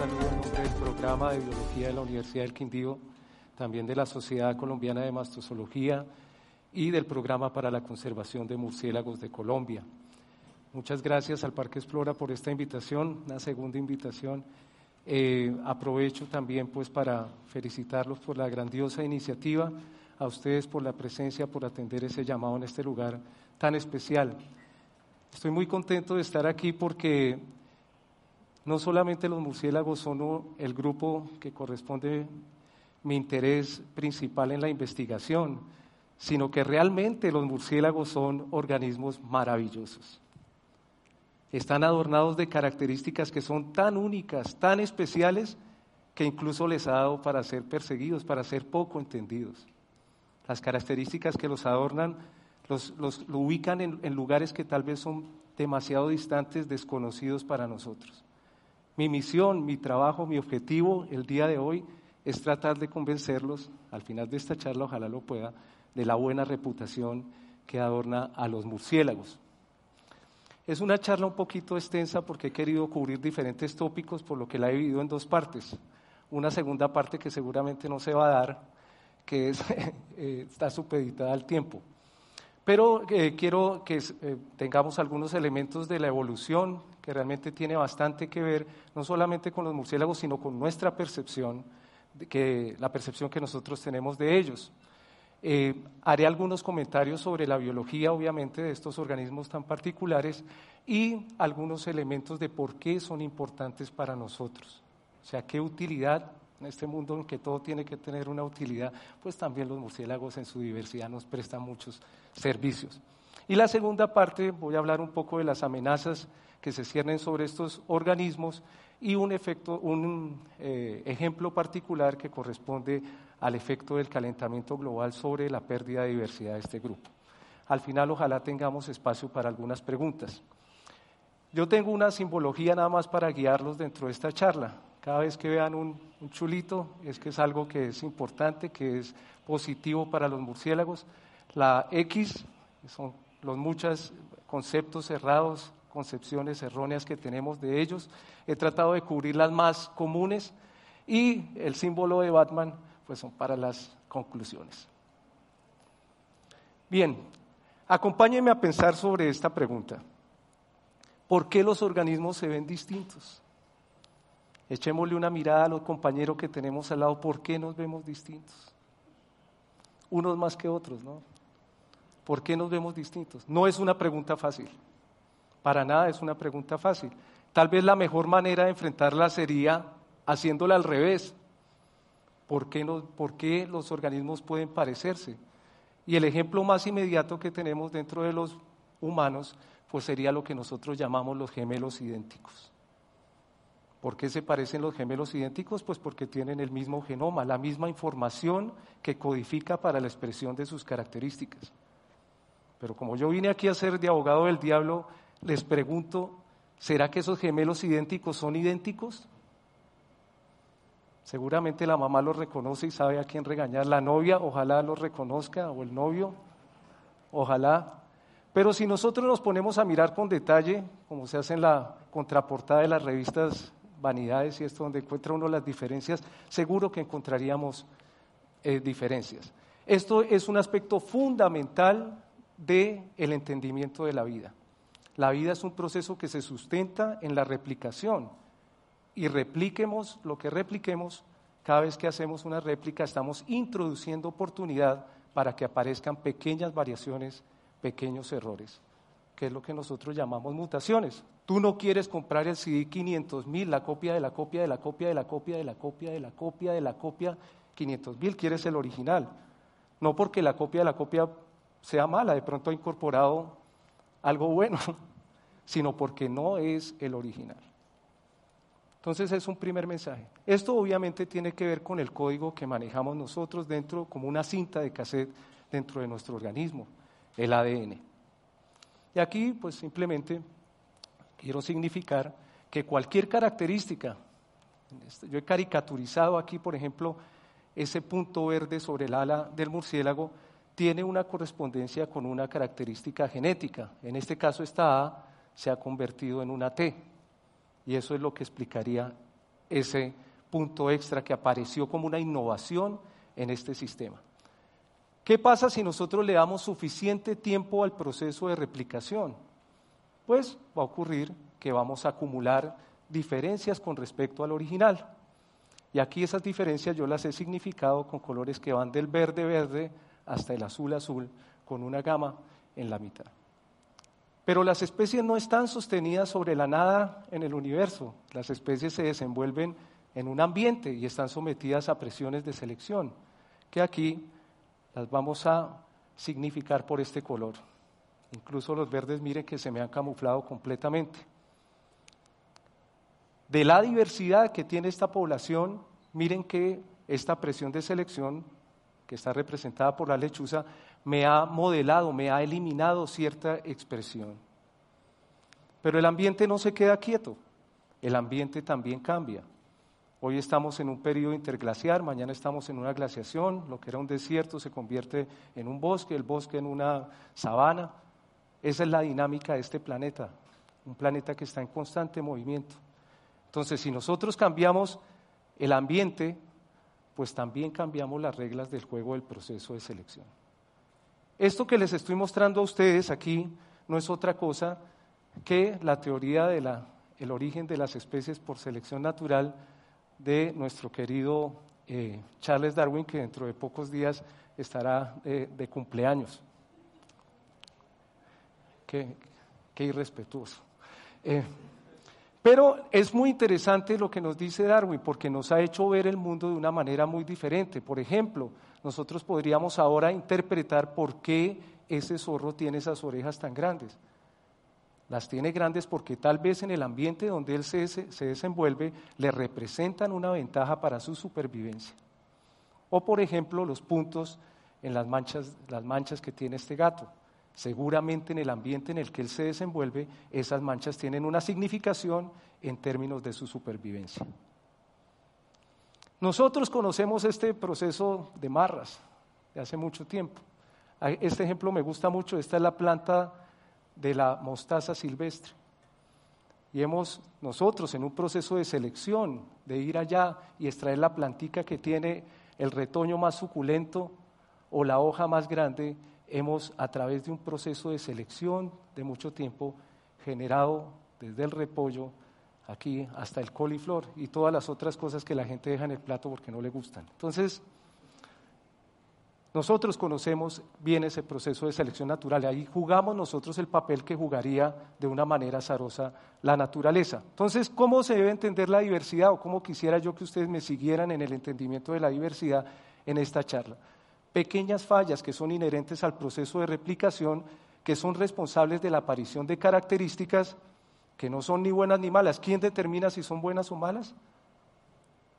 saludo en nombre del programa de biología de la Universidad del Quindío, también de la Sociedad Colombiana de Mastozoología y del programa para la conservación de murciélagos de Colombia. Muchas gracias al Parque Explora por esta invitación, una segunda invitación. Eh, aprovecho también pues para felicitarlos por la grandiosa iniciativa, a ustedes por la presencia, por atender ese llamado en este lugar tan especial. Estoy muy contento de estar aquí porque no solamente los murciélagos son el grupo que corresponde mi interés principal en la investigación, sino que realmente los murciélagos son organismos maravillosos. Están adornados de características que son tan únicas, tan especiales, que incluso les ha dado para ser perseguidos, para ser poco entendidos. Las características que los adornan los, lo ubican en lugares que tal vez son demasiado distantes, desconocidos para nosotros. Mi misión, mi trabajo, mi objetivo el día de hoy es tratar de convencerlos, al final de esta charla ojalá lo pueda, de la buena reputación que adorna a los murciélagos. Es una charla un poquito extensa porque he querido cubrir diferentes tópicos, por lo que la he dividido en dos partes. Una segunda parte que seguramente no se va a dar, que eh, está supeditada al tiempo. Pero eh, quiero que eh, tengamos algunos elementos de la evolución realmente tiene bastante que ver no solamente con los murciélagos, sino con nuestra percepción, que, la percepción que nosotros tenemos de ellos. Eh, haré algunos comentarios sobre la biología, obviamente, de estos organismos tan particulares y algunos elementos de por qué son importantes para nosotros. O sea, qué utilidad en este mundo en que todo tiene que tener una utilidad, pues también los murciélagos en su diversidad nos prestan muchos servicios. Y la segunda parte, voy a hablar un poco de las amenazas que se ciernen sobre estos organismos y un, efecto, un eh, ejemplo particular que corresponde al efecto del calentamiento global sobre la pérdida de diversidad de este grupo. Al final, ojalá tengamos espacio para algunas preguntas. Yo tengo una simbología nada más para guiarlos dentro de esta charla. Cada vez que vean un, un chulito es que es algo que es importante, que es positivo para los murciélagos. La X son los muchos conceptos cerrados concepciones erróneas que tenemos de ellos. He tratado de cubrir las más comunes y el símbolo de Batman pues son para las conclusiones. Bien, acompáñenme a pensar sobre esta pregunta. ¿Por qué los organismos se ven distintos? Echémosle una mirada a los compañeros que tenemos al lado. ¿Por qué nos vemos distintos? Unos más que otros, ¿no? ¿Por qué nos vemos distintos? No es una pregunta fácil. Para nada es una pregunta fácil. Tal vez la mejor manera de enfrentarla sería haciéndola al revés. ¿Por qué, ¿Por qué los organismos pueden parecerse? Y el ejemplo más inmediato que tenemos dentro de los humanos, pues sería lo que nosotros llamamos los gemelos idénticos. ¿Por qué se parecen los gemelos idénticos? Pues porque tienen el mismo genoma, la misma información que codifica para la expresión de sus características. Pero como yo vine aquí a ser de abogado del diablo, les pregunto, ¿será que esos gemelos idénticos son idénticos? Seguramente la mamá los reconoce y sabe a quién regañar. La novia, ojalá los reconozca, o el novio, ojalá. Pero si nosotros nos ponemos a mirar con detalle, como se hace en la contraportada de las revistas Vanidades y esto donde encuentra uno las diferencias, seguro que encontraríamos eh, diferencias. Esto es un aspecto fundamental del el entendimiento de la vida. La vida es un proceso que se sustenta en la replicación. Y repliquemos lo que repliquemos, cada vez que hacemos una réplica estamos introduciendo oportunidad para que aparezcan pequeñas variaciones, pequeños errores, que es lo que nosotros llamamos mutaciones. Tú no quieres comprar el CD 500 mil, la copia de la copia de la copia de la copia de la copia de la copia de la copia 500 mil, quieres el original. No porque la copia de la copia sea mala, de pronto ha incorporado algo bueno, sino porque no es el original. Entonces es un primer mensaje. Esto obviamente tiene que ver con el código que manejamos nosotros dentro, como una cinta de cassette dentro de nuestro organismo, el ADN. Y aquí pues simplemente quiero significar que cualquier característica, este, yo he caricaturizado aquí por ejemplo ese punto verde sobre el ala del murciélago, tiene una correspondencia con una característica genética. En este caso esta A se ha convertido en una T. Y eso es lo que explicaría ese punto extra que apareció como una innovación en este sistema. ¿Qué pasa si nosotros le damos suficiente tiempo al proceso de replicación? Pues va a ocurrir que vamos a acumular diferencias con respecto al original. Y aquí esas diferencias yo las he significado con colores que van del verde verde hasta el azul azul, con una gama en la mitad. Pero las especies no están sostenidas sobre la nada en el universo. Las especies se desenvuelven en un ambiente y están sometidas a presiones de selección, que aquí las vamos a significar por este color. Incluso los verdes, miren que se me han camuflado completamente. De la diversidad que tiene esta población, miren que esta presión de selección, que está representada por la lechuza, me ha modelado, me ha eliminado cierta expresión. Pero el ambiente no se queda quieto, el ambiente también cambia. Hoy estamos en un periodo interglaciar, mañana estamos en una glaciación, lo que era un desierto se convierte en un bosque, el bosque en una sabana. Esa es la dinámica de este planeta, un planeta que está en constante movimiento. Entonces, si nosotros cambiamos el ambiente, pues también cambiamos las reglas del juego del proceso de selección. Esto que les estoy mostrando a ustedes aquí no es otra cosa que la teoría del origen de las especies por selección natural de nuestro querido eh, Charles Darwin, que dentro de pocos días estará eh, de cumpleaños. Qué, irrespetuoso. Eh, pero es muy interesante lo que nos dice Darwin, porque nos ha hecho ver el mundo de una manera muy diferente. Por ejemplo, nosotros podríamos ahora interpretar por qué ese zorro tiene esas orejas tan grandes. Las tiene grandes porque tal vez en el ambiente donde él se, se desenvuelve le representan una ventaja para su supervivencia. O por ejemplo, los puntos en las manchas, las manchas que tiene este gato. Seguramente en el ambiente en el que él se desenvuelve, esas manchas tienen una significación en términos de su supervivencia. Nosotros conocemos este proceso de marras de hace mucho tiempo. Este ejemplo me gusta mucho, esta es la planta de la mostaza silvestre. Y hemos nosotros en un proceso de selección, de ir allá y extraer la plantica que tiene el retoño más suculento o la hoja más grande, hemos a través de un proceso de selección de mucho tiempo generado desde el repollo aquí hasta el coliflor y todas las otras cosas que la gente deja en el plato porque no le gustan. Entonces, nosotros conocemos bien ese proceso de selección natural, ahí jugamos nosotros el papel que jugaría de una manera azarosa la naturaleza. Entonces, ¿cómo se debe entender la diversidad o cómo quisiera yo que ustedes me siguieran en el entendimiento de la diversidad en esta charla? Pequeñas fallas que son inherentes al proceso de replicación, que son responsables de la aparición de características que no son ni buenas ni malas. ¿Quién determina si son buenas o malas?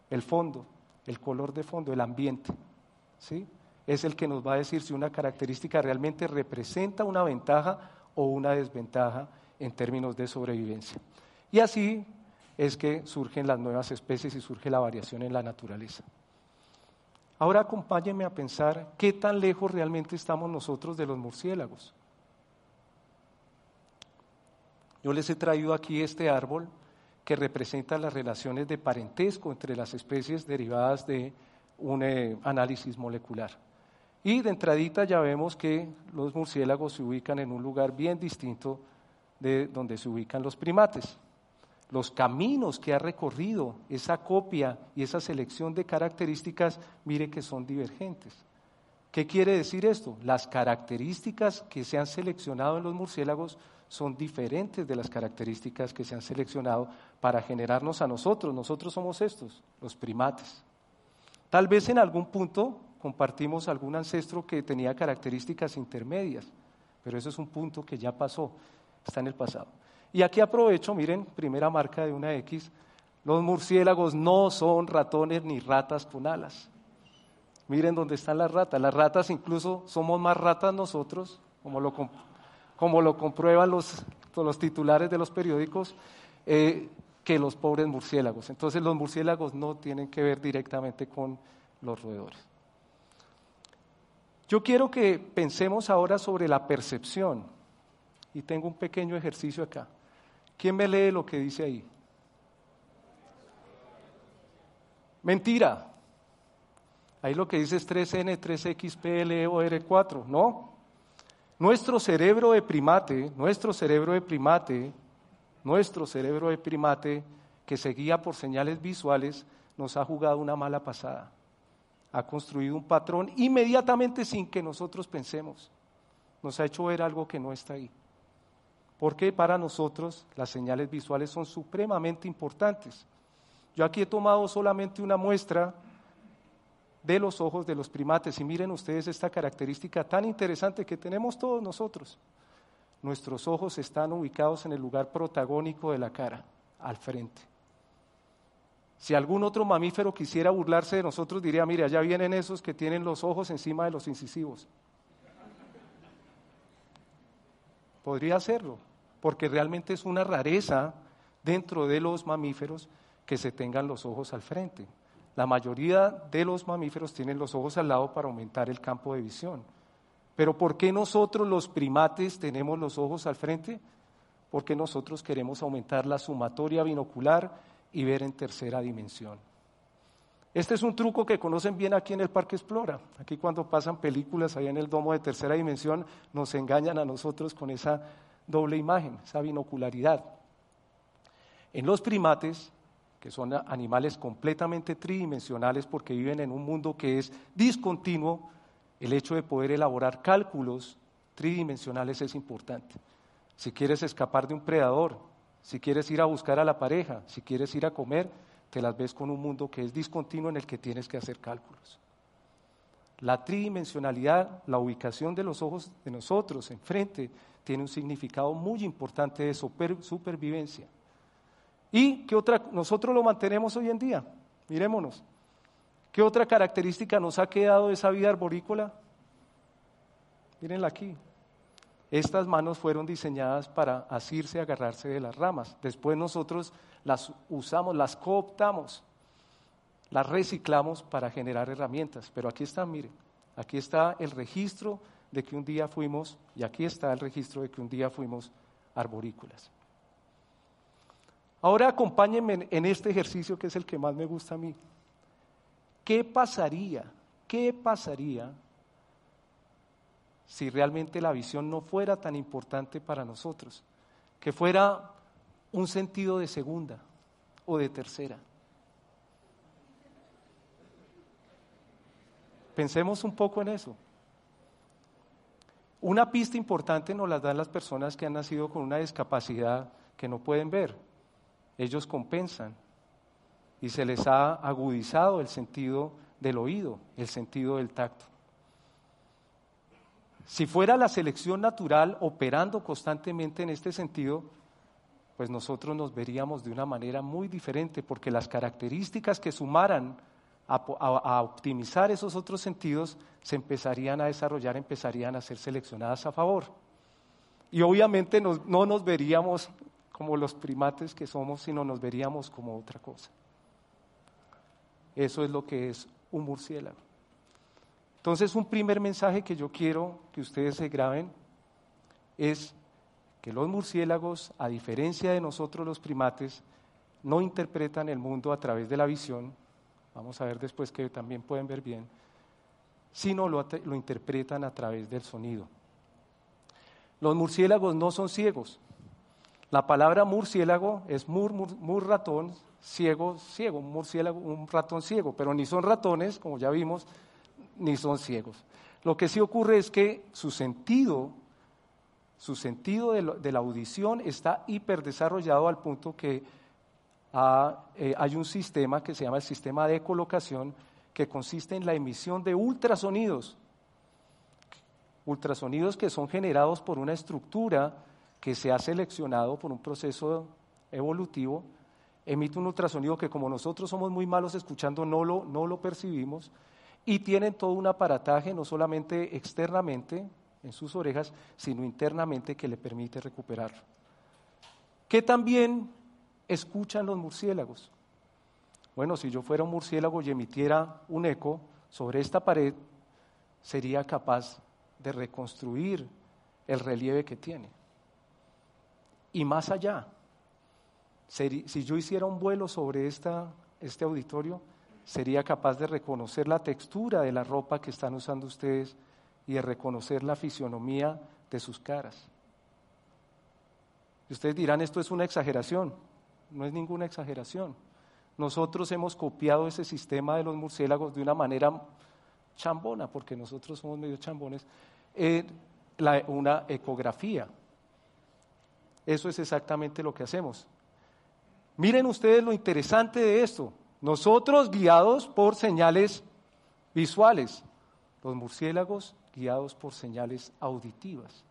El fondo, el color de fondo, el ambiente. ¿sí? Es el que nos va a decir si una característica realmente representa una ventaja o una desventaja en términos de sobrevivencia. Y así es que surgen las nuevas especies y surge la variación en la naturaleza. Ahora acompáñenme a pensar qué tan lejos realmente estamos nosotros de los murciélagos. Yo les he traído aquí este árbol que representa las relaciones de parentesco entre las especies derivadas de un eh, análisis molecular. Y de entradita ya vemos que los murciélagos se ubican en un lugar bien distinto de donde se ubican los primates. Los caminos que ha recorrido esa copia y esa selección de características, mire que son divergentes. ¿Qué quiere decir esto? Las características que se han seleccionado en los murciélagos son diferentes de las características que se han seleccionado para generarnos a nosotros. Nosotros somos estos, los primates. Tal vez en algún punto compartimos algún ancestro que tenía características intermedias, pero eso es un punto que ya pasó, está en el pasado. Y aquí aprovecho, miren, primera marca de una X, los murciélagos no son ratones ni ratas con alas. Miren dónde están las ratas. Las ratas incluso somos más ratas nosotros, como lo, como lo comprueban los, los titulares de los periódicos, eh, que los pobres murciélagos. Entonces los murciélagos no tienen que ver directamente con los roedores. Yo quiero que pensemos ahora sobre la percepción y tengo un pequeño ejercicio acá. ¿Quién me lee lo que dice ahí? Mentira. Ahí lo que dice es 3N, 3XPL o R4, ¿no? Nuestro cerebro de primate, nuestro cerebro de primate, nuestro cerebro de primate que se guía por señales visuales, nos ha jugado una mala pasada. Ha construido un patrón inmediatamente sin que nosotros pensemos. Nos ha hecho ver algo que no está ahí. Porque para nosotros las señales visuales son supremamente importantes. Yo aquí he tomado solamente una muestra de los ojos de los primates. Y miren ustedes esta característica tan interesante que tenemos todos nosotros. Nuestros ojos están ubicados en el lugar protagónico de la cara, al frente. Si algún otro mamífero quisiera burlarse de nosotros, diría, mire, allá vienen esos que tienen los ojos encima de los incisivos. Podría hacerlo, porque realmente es una rareza dentro de los mamíferos que se tengan los ojos al frente. La mayoría de los mamíferos tienen los ojos al lado para aumentar el campo de visión. Pero ¿por qué nosotros los primates tenemos los ojos al frente? Porque nosotros queremos aumentar la sumatoria binocular y ver en tercera dimensión. Este es un truco que conocen bien aquí en el Parque Explora. Aquí cuando pasan películas allá en el domo de tercera dimensión, nos engañan a nosotros con esa doble imagen, esa binocularidad. En los primates, que son animales completamente tridimensionales porque viven en un mundo que es discontinuo, el hecho de poder elaborar cálculos tridimensionales es importante. Si quieres escapar de un predador, si quieres ir a buscar a la pareja, si quieres ir a comer, te las ves con un mundo que es discontinuo en el que tienes que hacer cálculos. La tridimensionalidad, la ubicación de los ojos de nosotros enfrente, tiene un significado muy importante de supervivencia. ¿Y qué otra? Nosotros lo mantenemos hoy en día. Mirémonos. ¿Qué otra característica nos ha quedado de esa vida arborícola? Mírenla aquí. Estas manos fueron diseñadas para asirse, agarrarse de las ramas. Después nosotros las usamos, las cooptamos, las reciclamos para generar herramientas. Pero aquí está, miren, aquí está el registro de que un día fuimos, y aquí está el registro de que un día fuimos arborícolas. Ahora acompáñenme en este ejercicio que es el que más me gusta a mí. ¿Qué pasaría? ¿Qué pasaría si realmente la visión no fuera tan importante para nosotros? Que fuera un sentido de segunda o de tercera. Pensemos un poco en eso. Una pista importante nos la dan las personas que han nacido con una discapacidad que no pueden ver ellos compensan y se les ha agudizado el sentido del oído, el sentido del tacto. Si fuera la selección natural operando constantemente en este sentido, pues nosotros nos veríamos de una manera muy diferente, porque las características que sumaran a, optimizar esos otros sentidos se empezarían a desarrollar, empezarían a ser seleccionadas a favor. Y obviamente no nos veríamos como los primates que somos, sino nos veríamos como otra cosa. Eso es lo que es un murciélago. Entonces, un primer mensaje que yo quiero que ustedes se graben es que los murciélagos, a diferencia de nosotros los primates, no interpretan el mundo a través de la visión, vamos a ver después que también pueden ver bien, sino lo, lo interpretan a través del sonido. Los murciélagos no son ciegos, la palabra murciélago es mur, mur, ratón, ciego, ciego, un murciélago, un ratón ciego, pero ni son ratones, como ya vimos, ni son ciegos. Lo que sí ocurre es que su sentido, su sentido de, la audición está hiperdesarrollado al punto que eh, hay un sistema que se llama el sistema de colocación que consiste en la emisión de ultrasonidos, ultrasonidos que son generados por una estructura que se ha seleccionado por un proceso evolutivo, emite un ultrasonido que como nosotros somos muy malos escuchando no lo, no lo percibimos y tienen todo un aparataje no solamente externamente en sus orejas, sino internamente que le permite recuperarlo. ¿Qué también escuchan los murciélagos? Bueno, si yo fuera un murciélago y emitiera un eco sobre esta pared, sería capaz de reconstruir el relieve que tiene y más allá. Si yo hiciera un vuelo sobre esta, este auditorio, sería capaz de reconocer la textura de la ropa que están usando ustedes y de reconocer la fisionomía de sus caras. Ustedes dirán, esto es una exageración. No es ninguna exageración. Nosotros hemos copiado ese sistema de los murciélagos de una manera chambona, porque nosotros somos medio chambones, en una ecografía. Eso es exactamente lo que hacemos. Miren ustedes lo interesante de esto. Nosotros guiados por señales visuales, los murciélagos guiados por señales auditivas.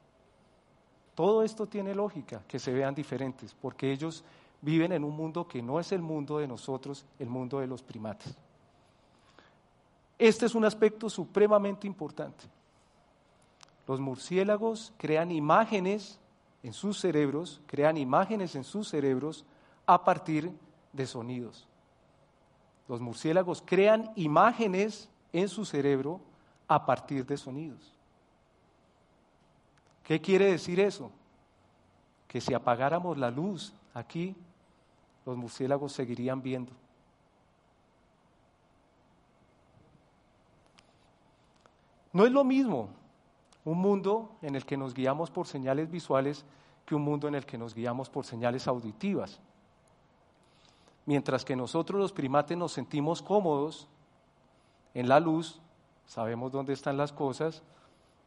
Todo esto tiene lógica, que se vean diferentes, porque ellos viven en un mundo que no es el mundo de nosotros, el mundo de los primates. Este es un aspecto supremamente importante. Los murciélagos crean imágenes en sus cerebros, crean imágenes en sus cerebros a partir de sonidos. Los murciélagos crean imágenes en su cerebro a partir de sonidos. ¿Qué quiere decir eso? Que si apagáramos la luz aquí, los murciélagos seguirían viendo. No es lo mismo un mundo en el que nos guiamos por señales visuales que un mundo en el que nos guiamos por señales auditivas. Mientras que nosotros los primates nos sentimos cómodos en la luz, sabemos dónde están las cosas,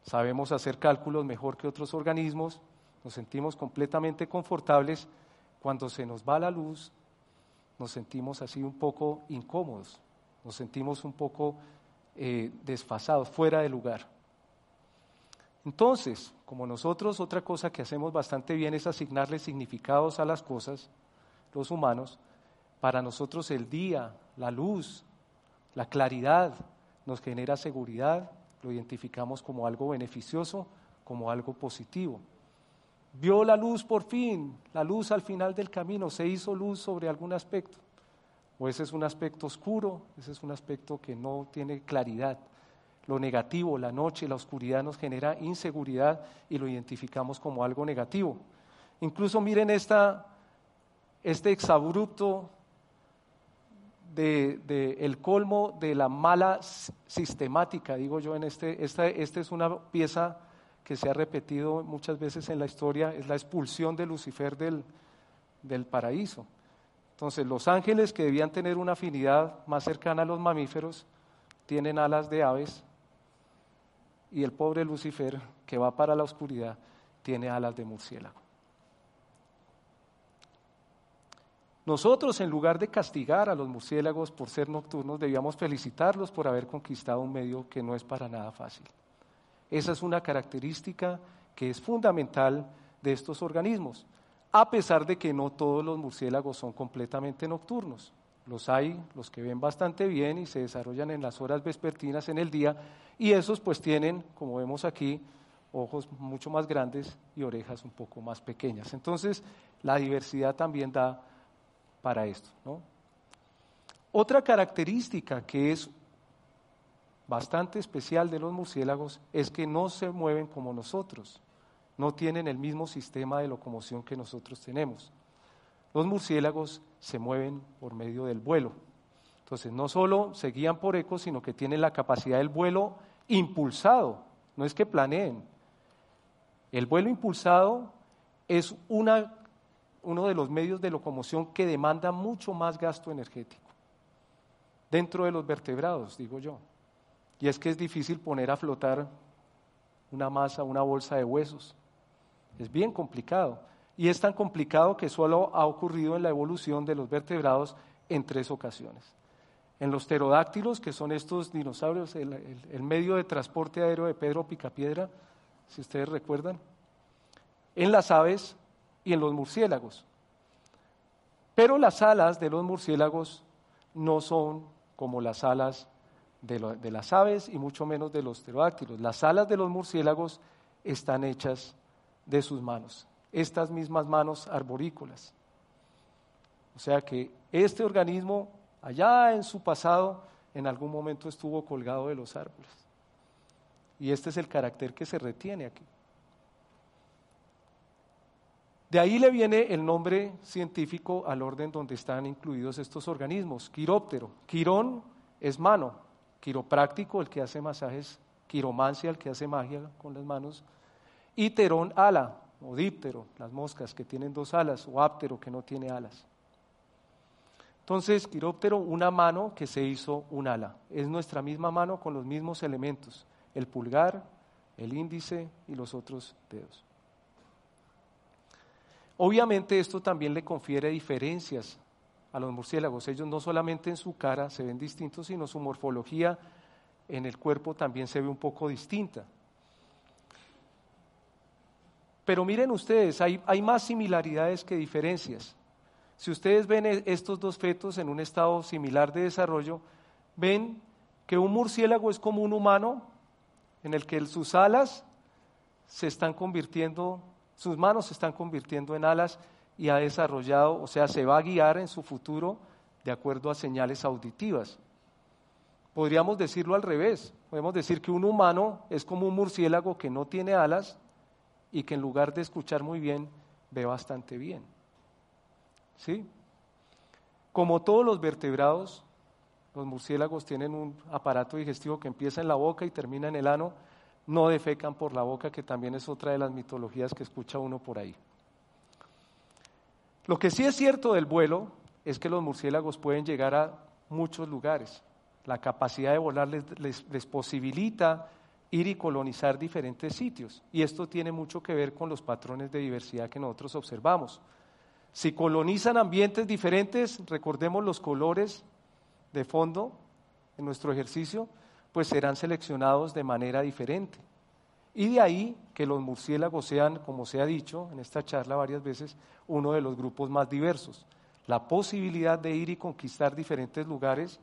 sabemos hacer cálculos mejor que otros organismos, nos sentimos completamente confortables, cuando se nos va la luz, nos sentimos así un poco incómodos, nos sentimos un poco eh, desfasados, fuera de lugar. Entonces, como nosotros otra cosa que hacemos bastante bien es asignarle significados a las cosas, los humanos, para nosotros el día, la luz, la claridad nos genera seguridad, lo identificamos como algo beneficioso, como algo positivo. Vio la luz por fin, la luz al final del camino, se hizo luz sobre algún aspecto. O ese es un aspecto oscuro, ese es un aspecto que no tiene claridad. Lo negativo, la noche, la oscuridad nos genera inseguridad y lo identificamos como algo negativo. Incluso miren esta, este exabrupto de, el colmo de la mala sistemática, digo yo, en este, esta, esta es una pieza que se ha repetido muchas veces en la historia, es la expulsión de Lucifer del, del paraíso. Entonces, los ángeles que debían tener una afinidad más cercana a los mamíferos, tienen alas de aves, y el pobre Lucifer, que va para la oscuridad, tiene alas de murciélago. Nosotros, en lugar de castigar a los murciélagos por ser nocturnos, debíamos felicitarlos por haber conquistado un medio que no es para nada fácil. Esa es una característica que es fundamental de estos organismos, a pesar de que no todos los murciélagos son completamente nocturnos. Los hay, los que ven bastante bien y se desarrollan en las horas vespertinas en el día, y esos pues tienen, como vemos aquí, ojos mucho más grandes y orejas un poco más pequeñas. Entonces, la diversidad también da para esto. Otra característica que es bastante especial de los murciélagos es que no se mueven como nosotros, no tienen el mismo sistema de locomoción que nosotros tenemos. Los murciélagos se mueven por medio del vuelo. Entonces, no solo se guían por eco, sino que tienen la capacidad del vuelo impulsado, no es que planeen. El vuelo impulsado es uno de los medios de locomoción que demanda mucho más gasto energético. Dentro de los vertebrados, digo yo. Y es que es difícil poner a flotar una masa, una bolsa de huesos. Es bien complicado. Y es tan complicado que solo ha ocurrido en la evolución de los vertebrados en tres ocasiones. En los pterodáctilos, que son estos dinosaurios, el, medio de transporte aéreo de Pedro Picapiedra, si ustedes recuerdan. En las aves, y en los murciélagos. Pero las alas de los murciélagos no son como las alas de, las aves y mucho menos de los pterodáctilos. Las alas de los murciélagos están hechas de sus manos, estas mismas manos arborícolas. O sea que este organismo, allá en su pasado, en algún momento estuvo colgado de los árboles. Y este es el carácter que se retiene aquí. De ahí le viene el nombre científico al orden donde están incluidos estos organismos, quiróptero. Quirón es mano, quiropráctico, el que hace masajes, quiromancia, el que hace magia con las manos, y terón ala, o díptero, las moscas que tienen dos alas, o áptero que no tiene alas. Entonces, quiróptero, una mano que se hizo un ala. Es nuestra misma mano con los mismos elementos, el pulgar, el índice y los otros dedos. Obviamente esto también le confiere diferencias a los murciélagos. Ellos no solamente en su cara se ven distintos, sino su morfología en el cuerpo también se ve un poco distinta. Pero miren ustedes, hay, hay más similaridades que diferencias. Si ustedes ven e, estos dos fetos en un estado similar de desarrollo, ven que un murciélago es como un humano en el que sus alas se están convirtiendo, sus manos se están convirtiendo en alas y ha desarrollado, o sea, se va a guiar en su futuro de acuerdo a señales auditivas. Podríamos decirlo al revés, podemos decir que un humano es como un murciélago que no tiene alas y que en lugar de escuchar muy bien, ve bastante bien. ¿Sí? Como todos los vertebrados, los murciélagos tienen un aparato digestivo que empieza en la boca y termina en el ano, no defecan por la boca, que también es otra de las mitologías que escucha uno por ahí. Lo que sí es cierto del vuelo es que los murciélagos pueden llegar a muchos lugares. La capacidad de volar les, les posibilita ir y colonizar diferentes sitios. Y esto tiene mucho que ver con los patrones de diversidad que nosotros observamos. Si colonizan ambientes diferentes, recordemos los colores de fondo en nuestro ejercicio, pues serán seleccionados de manera diferente. Y de ahí que los murciélagos sean, como se ha dicho en esta charla varias veces, uno de los grupos más diversos. La posibilidad de ir y conquistar diferentes lugares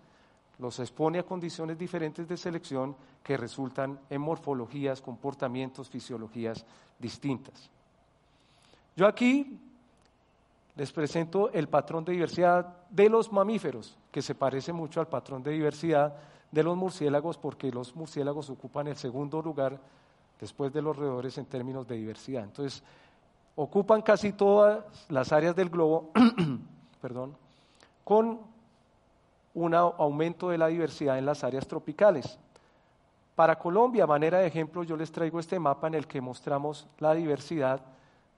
los expone a condiciones diferentes de selección que resultan en morfologías, comportamientos, fisiologías distintas. Yo aquí les presento el patrón de diversidad de los mamíferos, que se parece mucho al patrón de diversidad de los murciélagos, porque los murciélagos ocupan el segundo lugar después de los roedores en términos de diversidad. Entonces, ocupan casi todas las áreas del globo, perdón, con un aumento de la diversidad en las áreas tropicales. Para Colombia, manera de ejemplo, yo les traigo este mapa en el que mostramos la diversidad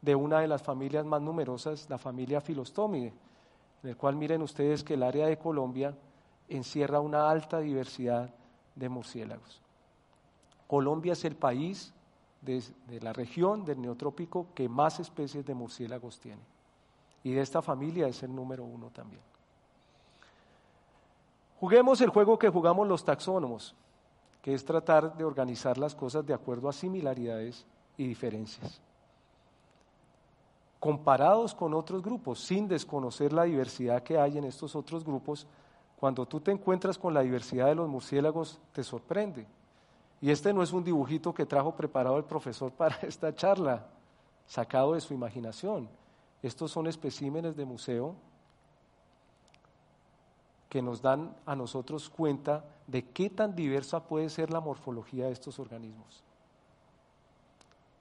de una de las familias más numerosas, la familia Filostómide, en el cual miren ustedes que el área de Colombia encierra una alta diversidad de murciélagos. Colombia es el país de, la región del neotrópico que más especies de murciélagos tiene. Y de esta familia es el número uno también. Juguemos el juego que jugamos los taxónomos, que es tratar de organizar las cosas de acuerdo a similaridades y diferencias comparados con otros grupos, sin desconocer la diversidad que hay en estos otros grupos, cuando tú te encuentras con la diversidad de los murciélagos, te sorprende. Y este no es un dibujito que trajo preparado el profesor para esta charla, sacado de su imaginación. Estos son especímenes de museo que nos dan a nosotros cuenta de qué tan diversa puede ser la morfología de estos organismos.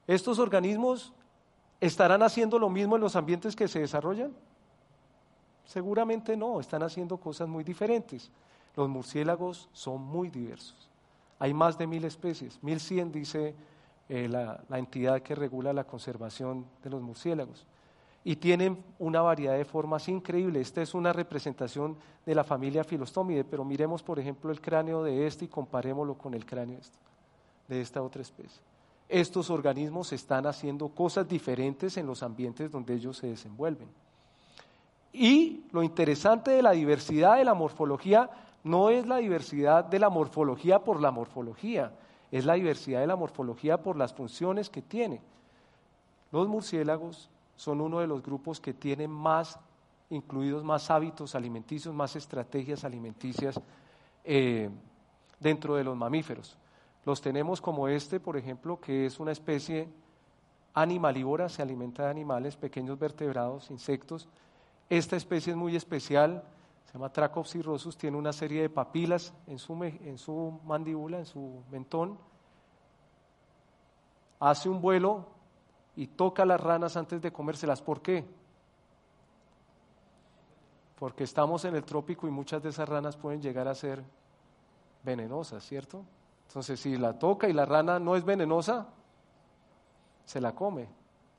Estos organismos ¿Estarán haciendo lo mismo en los ambientes que se desarrollan? Seguramente no, están haciendo cosas muy diferentes. Los murciélagos son muy diversos. Hay más de mil especies, mil cien dice eh, la, entidad que regula la conservación de los murciélagos. Y tienen una variedad de formas increíble. Esta es una representación de la familia Filostomide, pero miremos, por ejemplo, el cráneo de este y comparémoslo con el cráneo de esta otra especie estos organismos están haciendo cosas diferentes en los ambientes donde ellos se desenvuelven. Y lo interesante de la diversidad de la morfología no es la diversidad de la morfología por la morfología, es la diversidad de la morfología por las funciones que tiene. Los murciélagos son uno de los grupos que tienen más incluidos más hábitos alimenticios, más estrategias alimenticias eh, dentro de los mamíferos. Los tenemos como este, por ejemplo, que es una especie animalívora, se alimenta de animales, pequeños vertebrados, insectos. Esta especie es muy especial, se llama Tracopsirrosus, tiene una serie de papilas en su, en su mandíbula, en su mentón. Hace un vuelo y toca las ranas antes de comérselas. ¿Por qué? Porque estamos en el trópico y muchas de esas ranas pueden llegar a ser venenosa, ¿cierto? Entonces, si la toca y la rana no es venenosa, se la come.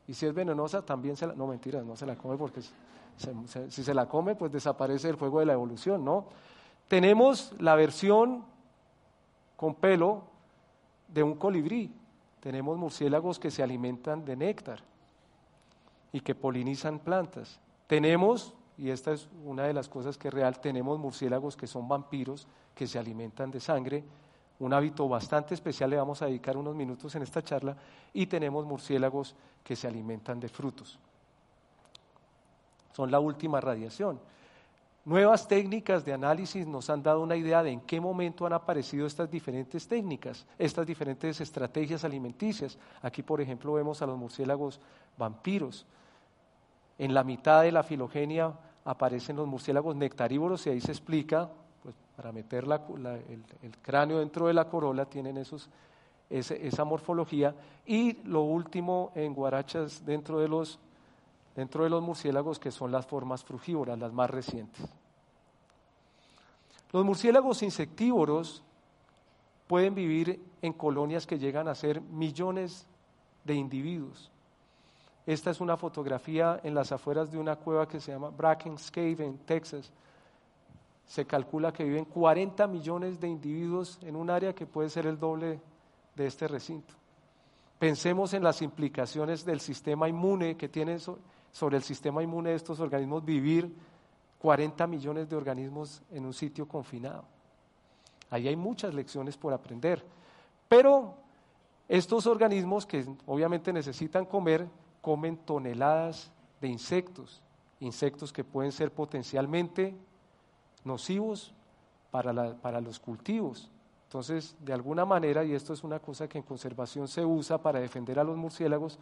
Y si es venenosa, también se la... No, mentira, no se la come porque si se la come, pues desaparece el fuego de la evolución, ¿no? Tenemos la versión con pelo de un colibrí. Tenemos murciélagos que se alimentan de néctar y que polinizan plantas. Tenemos, y esta es una de las cosas que es real, tenemos murciélagos que son vampiros, que se alimentan de sangre, un hábito bastante especial, le vamos a dedicar unos minutos en esta charla, y tenemos murciélagos que se alimentan de frutos. Son la última radiación. Nuevas técnicas de análisis nos han dado una idea de en qué momento han aparecido estas diferentes técnicas, estas diferentes estrategias alimenticias. Aquí, por ejemplo, vemos a los murciélagos vampiros. En la mitad de la filogenia aparecen los murciélagos nectarívoros y ahí se explica, pues, para meter el, cráneo dentro de la corola, tienen esa morfología. Y lo último en guarachas dentro de los dentro de los murciélagos que son las formas frugívoras, las más recientes. Los murciélagos insectívoros pueden vivir en colonias que llegan a ser millones de individuos. Esta es una fotografía en las afueras de una cueva que se llama Bracken's Cave en Texas. Se calcula que viven 40 millones de individuos en un área que puede ser el doble de este recinto. Pensemos en las implicaciones del sistema inmune que tienen sobre el sistema inmune de estos organismos vivir 40 millones de organismos en un sitio confinado. Ahí hay muchas lecciones por aprender. Pero estos organismos que obviamente necesitan comer, comen toneladas de insectos, insectos que pueden ser potencialmente nocivos para, para los cultivos. Entonces, de alguna manera, y esto es una cosa que en conservación se usa para defender a los murciélagos,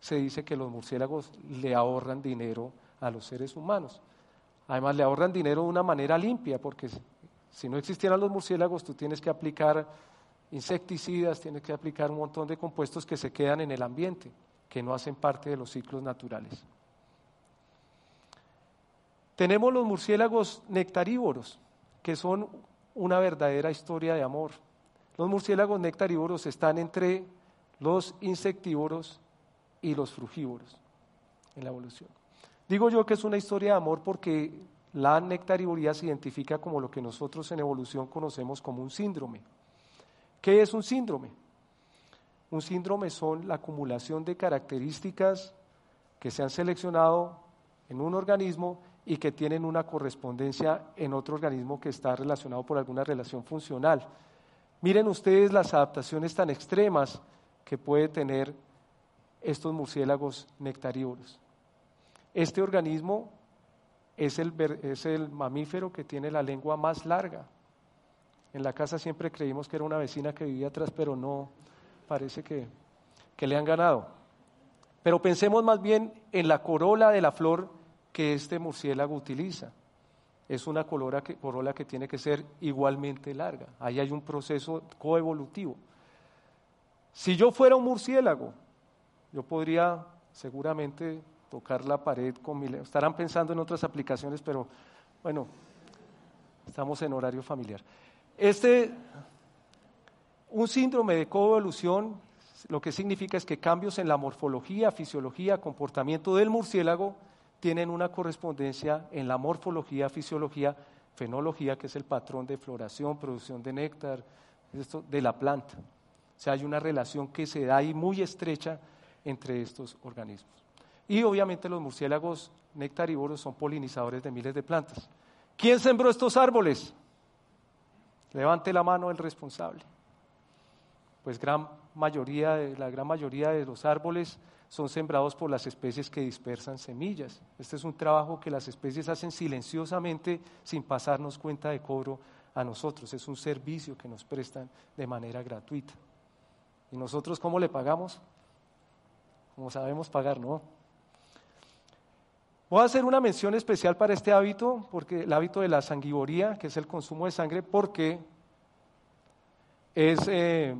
se dice que los murciélagos le ahorran dinero a los seres humanos. Además, le ahorran dinero de una manera limpia, porque si no existieran los murciélagos, tú tienes que aplicar insecticidas, tienes que aplicar un montón de compuestos que se quedan en el ambiente, que no hacen parte de los ciclos naturales. Tenemos los murciélagos nectarívoros, que son una verdadera historia de amor. Los murciélagos nectarívoros están entre los insectívoros y los frugívoros en la evolución. Digo yo que es una historia de amor porque la nectarivoría se identifica como lo que nosotros en evolución conocemos como un síndrome. ¿Qué es un síndrome? Un síndrome son la acumulación de características que se han seleccionado en un organismo y que tienen una correspondencia en otro organismo que está relacionado por alguna relación funcional. Miren ustedes las adaptaciones tan extremas que puede tener estos murciélagos nectarívoros. Este organismo es el, es el mamífero que tiene la lengua más larga. En la casa siempre creímos que era una vecina que vivía atrás, pero no, parece que, que le han ganado. Pero pensemos más bien en la corola de la flor que este murciélago utiliza. Es una corola que, corola que tiene que ser igualmente larga. Ahí hay un proceso coevolutivo. Si yo fuera un murciélago, yo podría seguramente tocar la pared con mi Estarán pensando en otras aplicaciones, pero bueno, estamos en horario familiar. Este, un síndrome de coevolución, lo que significa es que cambios en la morfología, fisiología, comportamiento del murciélago tienen una correspondencia en la morfología, fisiología, fenología, que es el patrón de floración, producción de néctar, esto, de la planta. O sea, hay una relación que se da ahí muy estrecha entre estos organismos. Y obviamente los murciélagos nectarívoros son polinizadores de miles de plantas. ¿Quién sembró estos árboles? Levante la mano el responsable. Pues gran mayoría la gran mayoría de los árboles son sembrados por las especies que dispersan semillas. Este es un trabajo que las especies hacen silenciosamente sin pasarnos cuenta de cobro a nosotros. Es un servicio que nos prestan de manera gratuita. ¿Y nosotros cómo le pagamos? Como sabemos pagar, ¿no? Voy a hacer una mención especial para este hábito, porque el hábito de la sanguivoría, que es el consumo de sangre, porque es, eh,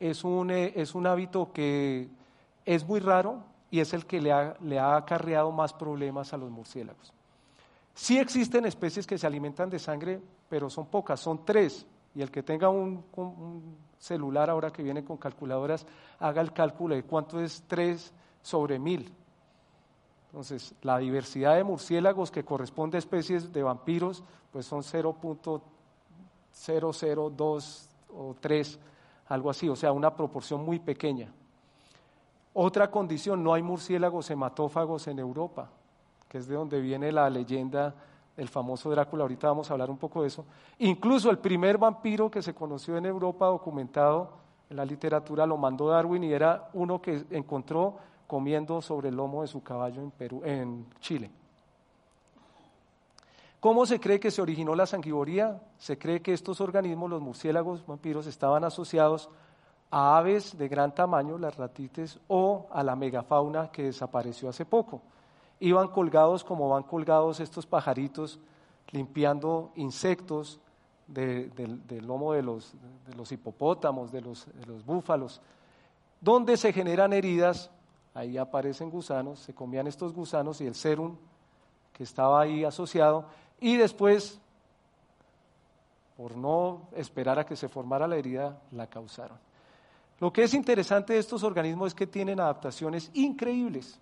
es, un, eh, es un hábito que es muy raro y es el que le ha, le ha acarreado más problemas a los murciélagos. Sí existen especies que se alimentan de sangre, pero son pocas, son tres. Y el que tenga un, celular ahora que viene con calculadoras, haga el cálculo de cuánto es tres sobre mil. Entonces, la diversidad de murciélagos que corresponde a especies de vampiros, pues son 0.002 o 3, algo así, o sea, una proporción muy pequeña. Otra condición, no hay murciélagos hematófagos en Europa, que es de donde viene la leyenda del famoso Drácula, ahorita vamos a hablar un poco de eso. Incluso el primer vampiro que se conoció en Europa documentado en la literatura lo mandó Darwin y era uno que encontró comiendo sobre el lomo de su caballo en, Perú, en Chile. ¿Cómo se cree que se originó la sanguivoría? Se cree que estos organismos, los murciélagos vampiros, estaban asociados a aves de gran tamaño, las ratites, o a la megafauna que desapareció hace poco. Iban colgados como van colgados estos pajaritos, limpiando insectos del lomo de los, hipopótamos, de los, de los búfalos, donde se generan heridas ahí aparecen gusanos, se comían estos gusanos y el serum que estaba ahí asociado, y después, por no esperar a que se formara la herida, la causaron. Lo que es interesante de estos organismos es que tienen adaptaciones increíbles.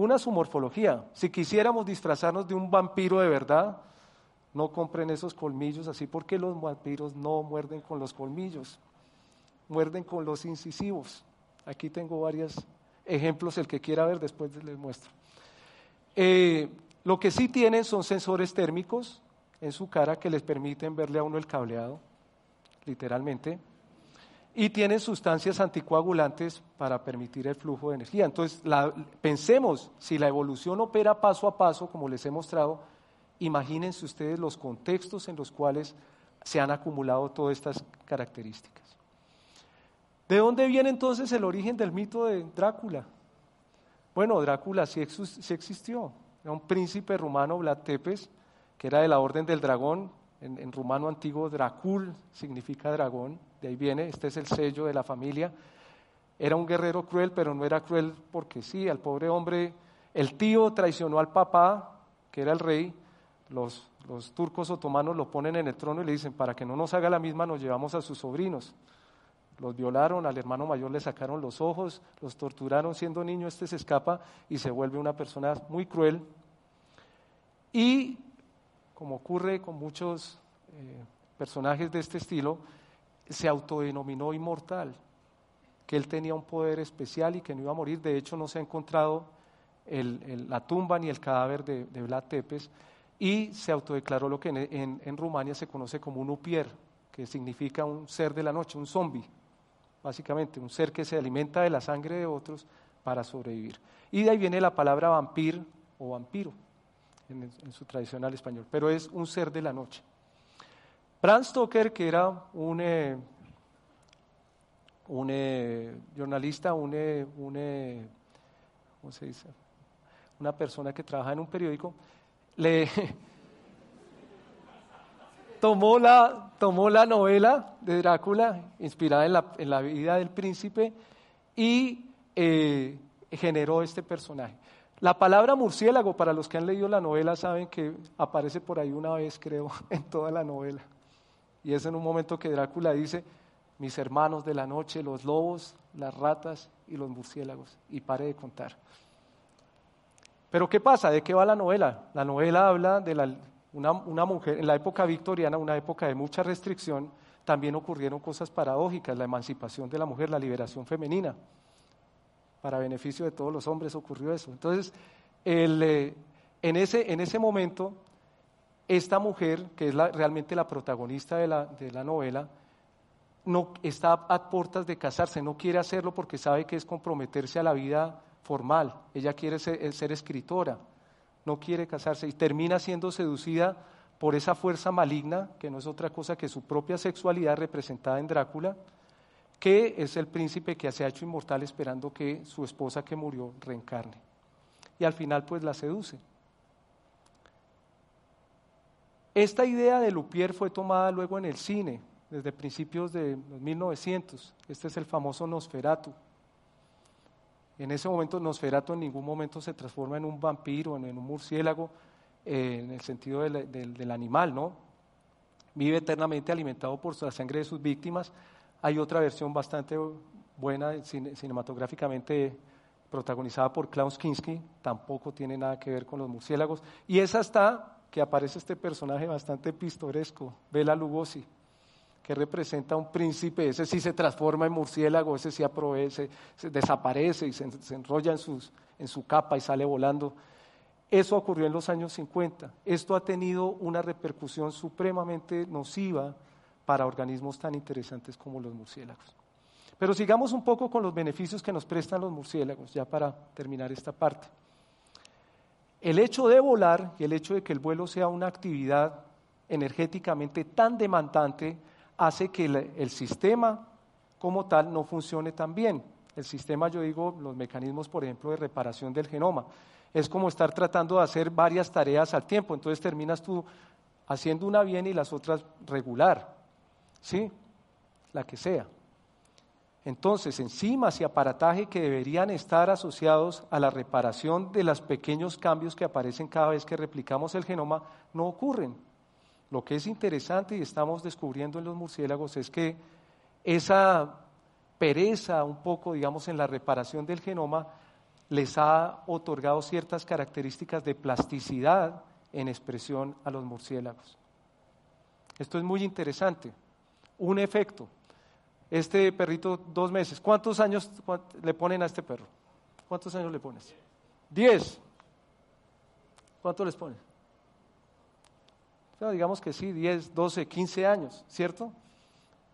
Una, su morfología. Si quisiéramos disfrazarnos de un vampiro de verdad, no compren esos colmillos así porque los vampiros no muerden con los colmillos, muerden con los incisivos. Aquí tengo varias ejemplos, el que quiera ver, después les muestro. Eh, lo que sí tienen son sensores térmicos en su cara que les permiten verle a uno el cableado, literalmente, y tienen sustancias anticoagulantes para permitir el flujo de energía. Entonces, pensemos, si la evolución opera paso a paso, como les he mostrado, imagínense ustedes los contextos en los cuales se han acumulado todas estas características. ¿De dónde viene entonces el origen del mito de Drácula? Bueno, Drácula sí, existió. Era un príncipe rumano, Vlad Tepes, que era de la Orden del Dragón. En, rumano antiguo, Dracul significa dragón. De ahí viene, este es el sello de la familia. Era un guerrero cruel, pero no era cruel porque sí, al pobre hombre, el tío traicionó al papá, que era el rey. Los, los turcos otomanos lo ponen en el trono y le dicen, para que no nos haga la misma, nos llevamos a sus sobrinos los violaron, al hermano mayor le sacaron los ojos, los torturaron siendo niño, este se escapa y se vuelve una persona muy cruel. Y, como ocurre con muchos eh, personajes de este estilo, se autodenominó inmortal, que él tenía un poder especial y que no iba a morir. De hecho, no se ha encontrado la tumba ni el cadáver de, de, Vlad Tepes y se autodeclaró lo que en, en Rumania se conoce como un upier, que significa un ser de la noche, un zombie básicamente, un ser que se alimenta de la sangre de otros para sobrevivir. Y de ahí viene la palabra vampir o vampiro en, su tradicional español, pero es un ser de la noche. Bram Stoker, que era un, eh, un eh, jornalista, un, eh, un ¿cómo se dice? una persona que trabaja en un periódico, le, tomó la, tomó la novela de Drácula, inspirada en la, en la vida del príncipe, y eh, generó este personaje. La palabra murciélago, para los que han leído la novela, saben que aparece por ahí una vez, creo, en toda la novela. Y es en un momento que Drácula dice, mis hermanos de la noche, los lobos, las ratas y los murciélagos. Y pare de contar. Pero ¿qué pasa? ¿De qué va la novela? La novela habla de una, mujer, en la época victoriana, una época de mucha restricción, también ocurrieron cosas paradójicas, la emancipación de la mujer, la liberación femenina. Para beneficio de todos los hombres ocurrió eso. Entonces, eh, en, ese, en ese momento, esta mujer, que es realmente la protagonista de la, de la novela, no, está a puertas de casarse, no quiere hacerlo porque sabe que es comprometerse a la vida formal. Ella quiere ser escritora no quiere casarse y termina siendo seducida por esa fuerza maligna, que no es otra cosa que su propia sexualidad representada en Drácula, que es el príncipe que se ha hecho inmortal esperando que su esposa que murió reencarne. Y al final pues la seduce. Esta idea de Lupier fue tomada luego en el cine, desde principios de los 1900. Este es el famoso Nosferatu, en ese momento Nosferatu en ningún momento se transforma en un vampiro, en un murciélago, eh, en el sentido del, animal, ¿no? Vive eternamente alimentado por la sangre de sus víctimas. Hay otra versión bastante buena, cinematográficamente protagonizada por Klaus Kinski, tampoco tiene nada que ver con los murciélagos. Y esa está, que aparece este personaje bastante pistoresco, Bela Lugosi, que representa a un príncipe, ese sí se transforma en murciélago, ese sí desaparece y se, enrolla en su capa y sale volando. Eso ocurrió en los años 50. Esto ha tenido una repercusión supremamente nociva para organismos tan interesantes como los murciélagos. Pero sigamos un poco con los beneficios que nos prestan los murciélagos, ya para terminar esta parte. El hecho de volar y el hecho de que el vuelo sea una actividad energéticamente tan demandante hace que el, sistema como tal no funcione tan bien. El sistema, yo digo, los mecanismos, por ejemplo, de reparación del genoma. Es como estar tratando de hacer varias tareas al tiempo. Entonces terminas tú haciendo una bien y las otras regular. ¿Sí? La que sea. Entonces, enzimas y aparataje que deberían estar asociados a la reparación de los pequeños cambios que aparecen cada vez que replicamos el genoma no ocurren. Lo que es interesante y estamos descubriendo en los murciélagos es que esa pereza un poco, digamos, en la reparación del genoma les ha otorgado ciertas características de plasticidad en expresión a los murciélagos. Esto es muy interesante. Un efecto, este perrito, dos meses. ¿Cuántos años le ponen a este perro? ¿Cuántos años le pones? Diez. ¿Cuánto les ponen? digamos que sí, diez, doce, quince años, ¿cierto?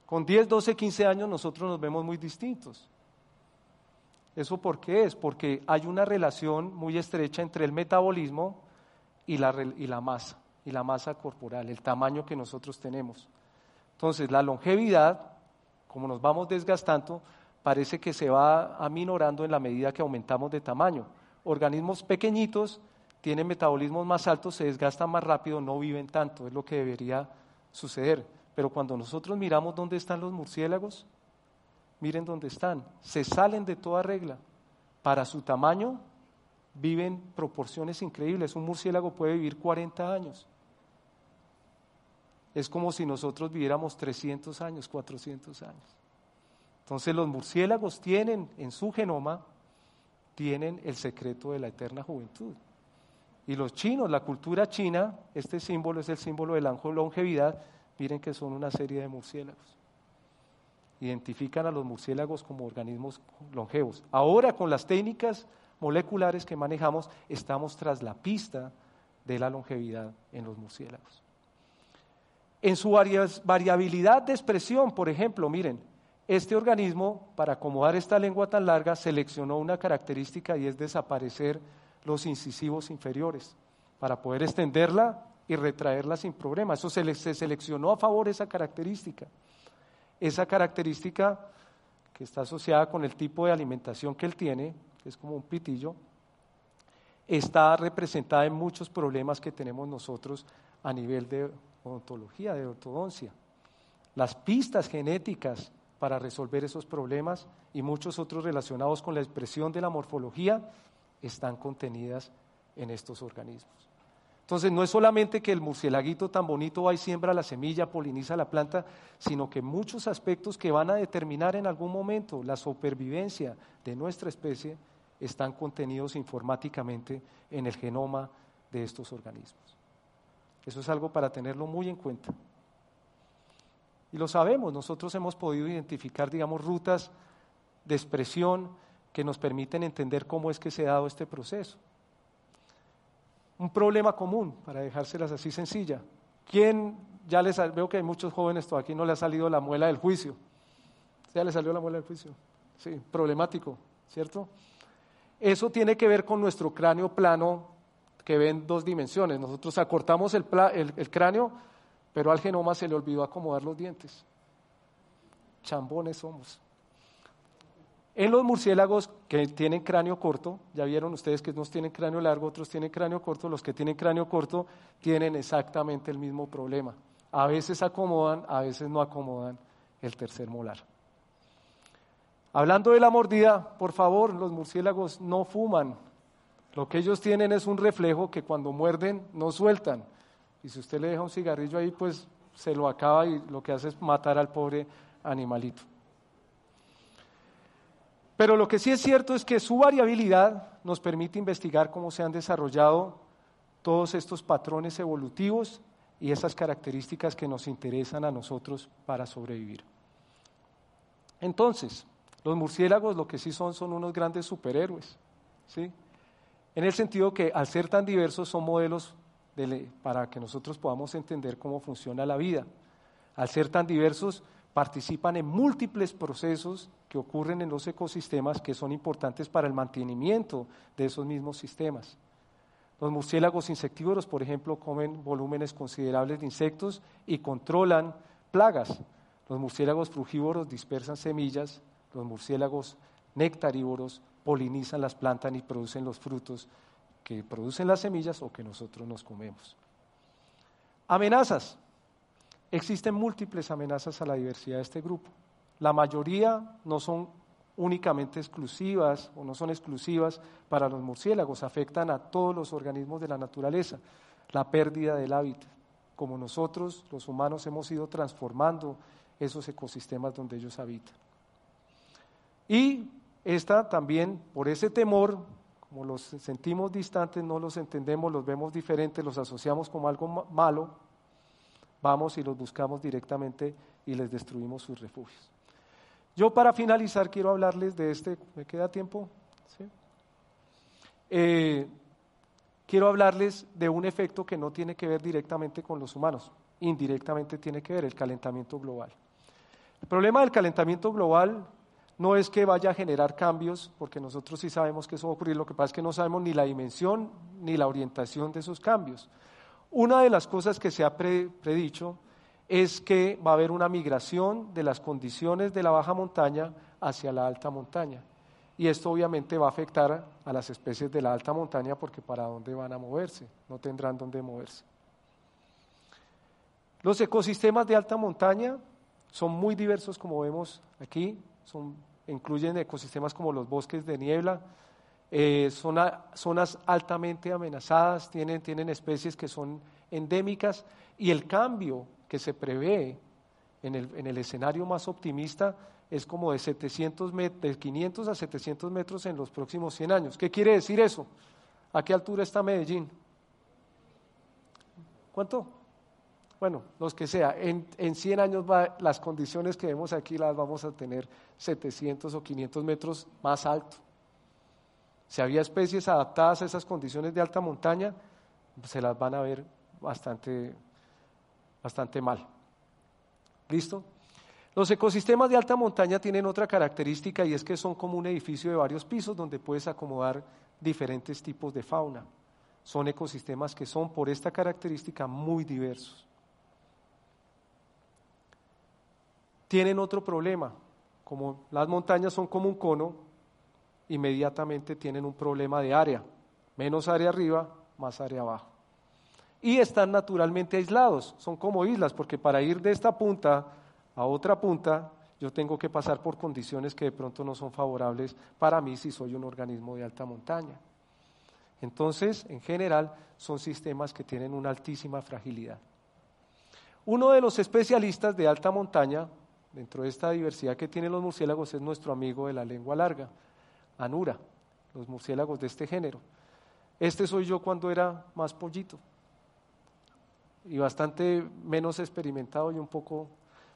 Con diez, doce, quince años nosotros nos vemos muy distintos. ¿Eso por qué es? Porque hay una relación muy estrecha entre el metabolismo y la, y la masa, y la masa corporal, el tamaño que nosotros tenemos. Entonces, la longevidad como nos vamos desgastando, parece que se va aminorando en la medida que aumentamos de tamaño. Organismos pequeñitos tienen metabolismos más altos, se desgastan más rápido, no viven tanto, es lo que debería suceder. Pero cuando nosotros miramos dónde están los murciélagos, miren dónde están, se salen de toda regla. Para su tamaño viven proporciones increíbles. Un murciélago puede vivir 40 años es como si nosotros viviéramos 300 años, 400 años. Entonces los murciélagos tienen en su genoma, tienen el secreto de la eterna juventud. Y los chinos, la cultura china, este símbolo es el símbolo de la longevidad, miren que son una serie de murciélagos. Identifican a los murciélagos como organismos longevos. Ahora con las técnicas moleculares que manejamos, estamos tras la pista de la longevidad en los murciélagos. En su variabilidad de expresión, por ejemplo, miren, este organismo, para acomodar esta lengua tan larga, seleccionó una característica y es desaparecer los incisivos inferiores para poder extenderla y retraerla sin problema. Eso se, se seleccionó a favor esa característica. Esa característica que está asociada con el tipo de alimentación que él tiene, que es como un pitillo, está representada en muchos problemas que tenemos nosotros a nivel de odontología, de ortodoncia. Las pistas genéticas para resolver esos problemas y muchos otros relacionados con la expresión de la morfología están contenidas en estos organismos. Entonces, no es solamente que el murcielaguito tan bonito va y siembra la semilla, poliniza la planta, sino que muchos aspectos que van a determinar en algún momento la supervivencia de nuestra especie están contenidos informáticamente en el genoma de estos organismos. Eso es algo para tenerlo muy en cuenta. Y lo sabemos, nosotros hemos podido identificar, digamos, rutas de expresión que nos permiten entender cómo es que se ha dado este proceso. Un problema común, para dejárselas así sencilla. ¿Quién, ya les veo que hay muchos jóvenes todavía aquí no le ha salido la muela del juicio? ¿Ya le salió la muela del juicio? Sí, problemático, ¿cierto? Eso tiene que ver con nuestro cráneo plano que ven dos dimensiones. Nosotros acortamos el, cráneo, pero al genoma se le olvidó acomodar los dientes. Chambones somos. En los murciélagos que tienen cráneo corto, ya vieron ustedes que unos tienen cráneo largo, otros tienen cráneo corto, los que tienen cráneo corto tienen exactamente el mismo problema. A veces acomodan, a veces no acomodan el tercer molar. Hablando de la mordida, por favor, los murciélagos no fuman, Lo que ellos tienen es un reflejo que cuando muerden no sueltan. Y si usted le deja un cigarrillo ahí, pues se lo acaba y lo que hace es matar al pobre animalito. Pero lo que sí es cierto es que su variabilidad nos permite investigar cómo se han desarrollado todos estos patrones evolutivos y esas características que nos interesan a nosotros para sobrevivir. Entonces, los murciélagos lo que sí son son unos grandes superhéroes, ¿sí? En el sentido que al ser tan diversos son modelos para que nosotros podamos entender cómo funciona la vida. Al ser tan diversos participan en múltiples procesos que ocurren en los ecosistemas que son importantes para el mantenimiento de esos mismos sistemas. Los murciélagos insectívoros, por ejemplo, comen volúmenes considerables de insectos y controlan plagas. Los murciélagos frugívoros dispersan semillas, los murciélagos nectarívoros polinizan las plantas y producen los frutos que producen las semillas o que nosotros nos comemos. Amenazas. Existen múltiples amenazas a la diversidad de este grupo. La mayoría no son únicamente exclusivas o no son exclusivas para los murciélagos, afectan a todos los organismos de la naturaleza. La pérdida del hábitat, como nosotros los humanos hemos ido transformando esos ecosistemas donde ellos habitan. Y esta también, por ese temor, como los sentimos distantes, no los entendemos, los vemos diferentes, los asociamos como algo malo, vamos y los buscamos directamente y les destruimos sus refugios. Yo para finalizar quiero hablarles de este, ¿me queda tiempo? Eh, quiero hablarles de un efecto que no tiene que ver directamente con los humanos, indirectamente tiene que ver el calentamiento global. El problema del calentamiento global no es que vaya a generar cambios, porque nosotros sí sabemos que eso va a ocurrir, lo que pasa es que no sabemos ni la dimensión ni la orientación de esos cambios. Una de las cosas que se ha predicho es que va a haber una migración de las condiciones de la baja montaña hacia la alta montaña. Y esto obviamente va a afectar a las especies de la alta montaña porque para dónde van a moverse, no tendrán dónde moverse. Los ecosistemas de alta montaña son muy diversos como vemos aquí, son, incluyen ecosistemas como los bosques de niebla, eh, son zonas altamente amenazadas, tienen, tienen especies que son endémicas y el cambio que se prevé en el, en el escenario más optimista es como de, 700 de 500 a 700 metros en los próximos 100 años. ¿Qué quiere decir eso? ¿A qué altura está Medellín? ¿Cuánto? Bueno, los que sea, en, en 100 años va, las condiciones que vemos aquí las vamos a tener 700 o 500 metros más alto. Si había especies adaptadas a esas condiciones de alta montaña, se las van a ver bastante, bastante mal. ¿Listo? Los ecosistemas de alta montaña tienen otra característica y es que son como un edificio de varios pisos donde puedes acomodar diferentes tipos de fauna. Son ecosistemas que son por esta característica muy diversos. Tienen otro problema, como las montañas son como un cono, inmediatamente tienen un problema de área. Menos área arriba, más área abajo. Y están naturalmente aislados, son como islas, porque para ir de esta punta a otra punta, yo tengo que pasar por condiciones que de pronto no son favorables para mí si soy un organismo de alta montaña. Entonces, en general, son sistemas que tienen una altísima fragilidad. Uno de los especialistas de alta montaña, dentro de esta diversidad que tienen los murciélagos, es nuestro amigo de la lengua larga, anura, los murciélagos de este género. Este soy yo cuando era más pollito y bastante menos experimentado y un poco,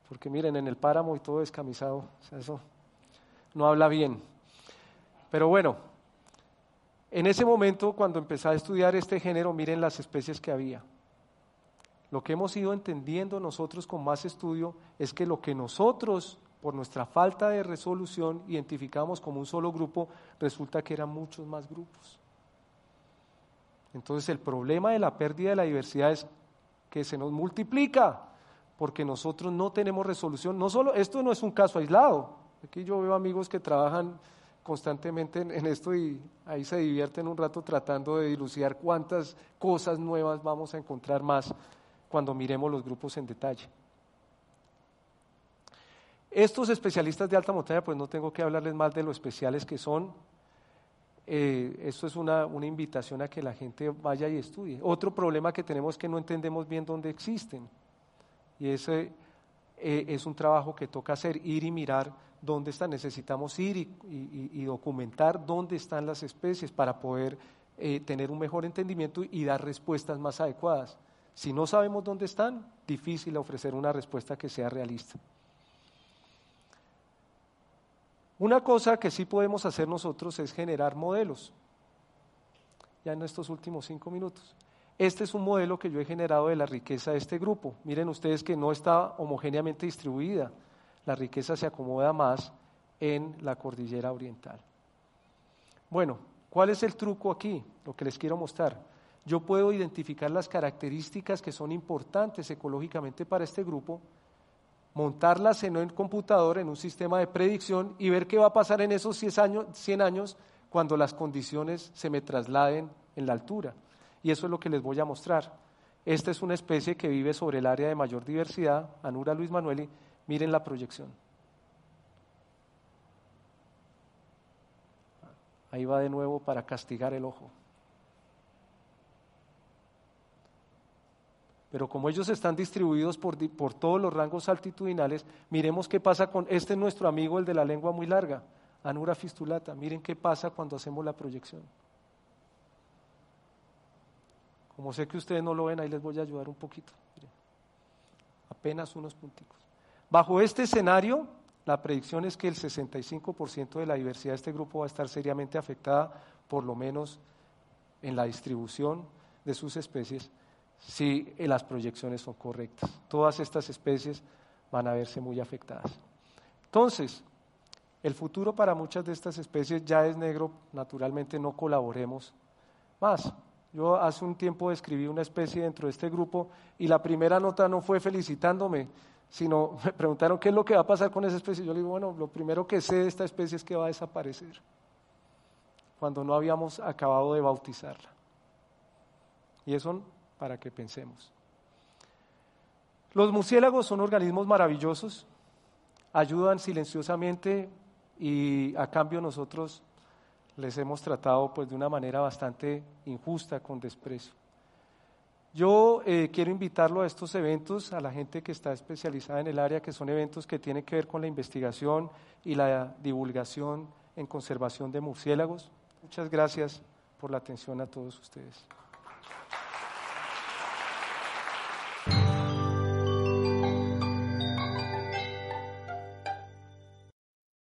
porque miren, en el páramo y todo descamisado, eso no habla bien. Pero bueno, en ese momento, cuando empecé a estudiar este género, miren las especies que había. Lo que hemos ido entendiendo nosotros con más estudio es que lo que nosotros por nuestra falta de resolución, identificamos como un solo grupo, resulta que eran muchos más grupos. Entonces el problema de la pérdida de la diversidad es que se nos multiplica, porque nosotros no tenemos resolución. No solo, esto no es un caso aislado. Aquí yo veo amigos que trabajan constantemente en, en esto y ahí se divierten un rato tratando de dilucidar cuántas cosas nuevas vamos a encontrar más cuando miremos los grupos en detalle. Estos especialistas de alta montaña, pues no tengo que hablarles más de lo especiales que son. eh, esto es una, una, invitación a que la gente vaya y estudie. Otro problema que tenemos es que no entendemos bien dónde existen. Y ese eh, es un trabajo que toca hacer, ir y mirar dónde están. Necesitamos ir y, documentar dónde están las especies para poder eh, tener un mejor entendimiento y dar respuestas más adecuadas. Si no sabemos dónde están, difícil ofrecer una respuesta que sea realista. Una cosa que sí podemos hacer nosotros es generar modelos. Ya en estos últimos cinco minutos. Este es un modelo que yo he generado de la riqueza de este grupo. Miren ustedes que no está homogéneamente distribuida. La riqueza se acomoda más en la cordillera oriental. Bueno, ¿cuál es el truco aquí? Lo que les quiero mostrar. Yo puedo identificar las características que son importantes ecológicamente para este grupo montarlas en un computador, en un sistema de predicción y ver qué va a pasar en esos 100 años, 100 años cuando las condiciones se me trasladen en la altura. Y eso es lo que les voy a mostrar. Esta es una especie que vive sobre el área de mayor diversidad, Anura Luis Manueli. Miren la proyección. Ahí va de nuevo para castigar el ojo. Pero como ellos están distribuidos por, todos los rangos altitudinales, miremos qué pasa con este es nuestro amigo, el de la lengua muy larga, Anura fistulata. Miren qué pasa cuando hacemos la proyección. Como sé que ustedes no lo ven, ahí les voy a ayudar un poquito. Apenas unos punticos. Bajo este escenario, la predicción es que el 65% de la diversidad de este grupo va a estar seriamente afectada, por lo menos en la distribución de sus especies si las proyecciones son correctas. Todas estas especies van a verse muy afectadas. Entonces, el futuro para muchas de estas especies ya es negro, naturalmente no colaboremos más. Yo hace un tiempo describí una especie dentro de este grupo y la primera nota no fue felicitándome, sino me preguntaron qué es lo que va a pasar con esa especie. Yo le digo, bueno, lo primero que sé de esta especie es que va a desaparecer, cuando no habíamos acabado de bautizarla. Y eso para que pensemos. Los murciélagos son organismos maravillosos, ayudan silenciosamente y a cambio nosotros les hemos tratado pues de una manera bastante injusta, con desprecio. Yo eh, quiero invitarlo a estos eventos, a la gente que está especializada en el área, que son eventos que tienen que ver con la investigación y la divulgación en conservación de murciélagos. Muchas gracias por la atención a todos ustedes.